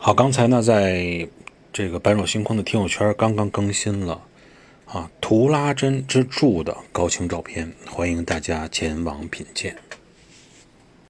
好刚才呢在这个般若星空的听友圈刚刚更新了啊图拉真之柱的高清照片欢迎大家前往品鉴。